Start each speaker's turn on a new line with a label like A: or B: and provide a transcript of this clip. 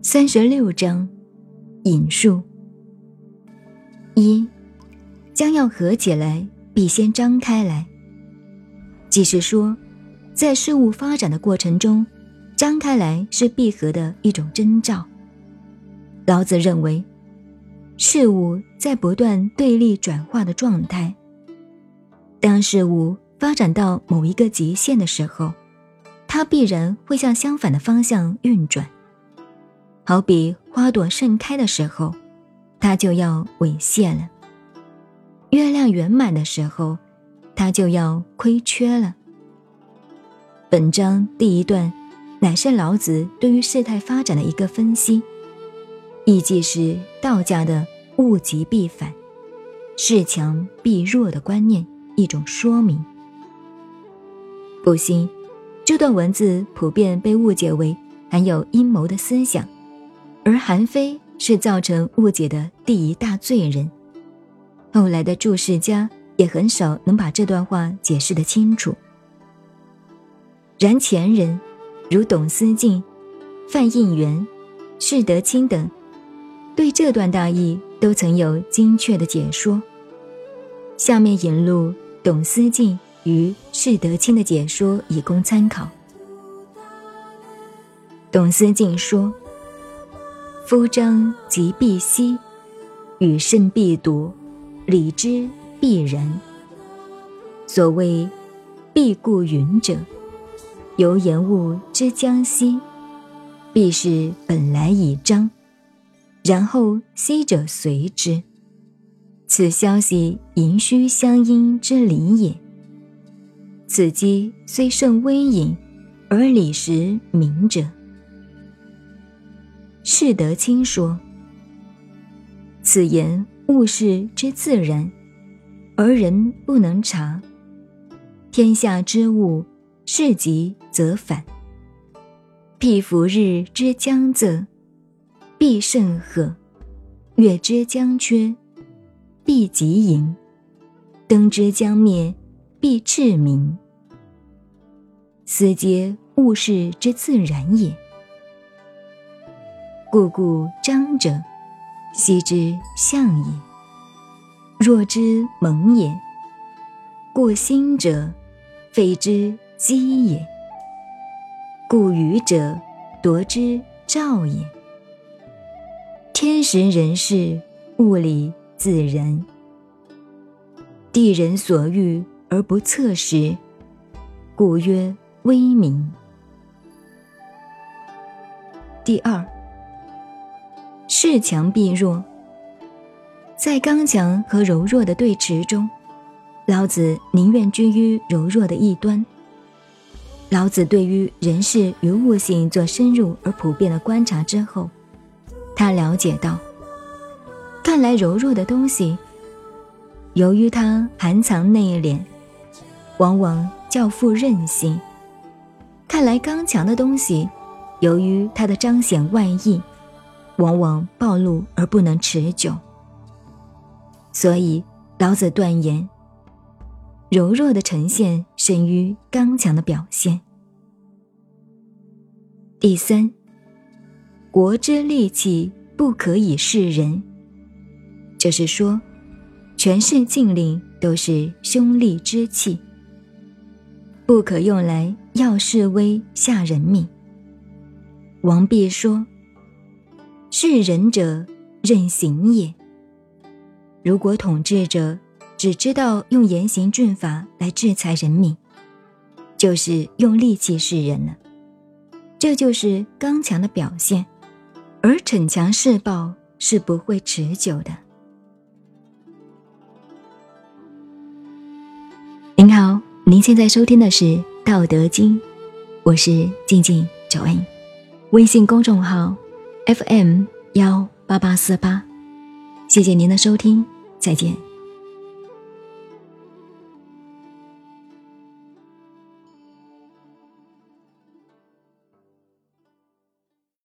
A: 三十六章引述一，将要合起来，必先张开来。即是说，在事物发展的过程中，张开来是闭合的一种征兆。老子认为，事物在不断对立转化的状态。当事物发展到某一个极限的时候，它必然会向相反的方向运转。好比花朵盛开的时候，它就要猥亵了；月亮圆满的时候，它就要亏缺了。本章第一段，乃是老子对于事态发展的一个分析，亦即是道家的“物极必反，势强必弱”的观念一种说明。不幸，这段文字普遍被误解为含有阴谋的思想。而韩非是造成误解的第一大罪人，后来的注释家也很少能把这段话解释得清楚。然前人，如董思敬、范应元、释德清等，对这段大意都曾有精确的解说。下面引录董思敬与释德清的解说，以供参考。董思静说。夫张即必息，与甚必夺，理之必然。所谓必固云者，由言物之将息，必是本来已张，然后息者随之。此消息盈虚相因之理也。此机虽甚微隐，而理实明者。释德清说：“此言物事之自然，而人不能察。天下之物，事极则反。譬夫日之将昃，必甚赫；月之将缺，必极盈；灯之将灭，必赤明。斯皆物事之自然也。”故故张者，昔之象也；若之蒙也，故心者，非之机也；故愚者，夺之兆也。天时人事，物理自然，地人所欲而不测时，故曰微明。第二。势强必弱，在刚强和柔弱的对峙中，老子宁愿居于柔弱的一端。老子对于人事与物性做深入而普遍的观察之后，他了解到，看来柔弱的东西，由于它含藏内敛，往往较富韧性；看来刚强的东西，由于它的彰显外溢。往往暴露而不能持久，所以老子断言：柔弱的呈现胜于刚强的表现。第三，国之利器不可以示人，就是说，权势禁令都是凶利之器，不可用来耀示威吓人民。王弼说。是仁者任行也。如果统治者只知道用严刑峻法来制裁人民，就是用利器示人了，这就是刚强的表现。而逞强示暴是不会持久的。您好，您现在收听的是《道德经》，我是静静九恩，微信公众号。FM 幺八八四八，谢谢您的收听，再见。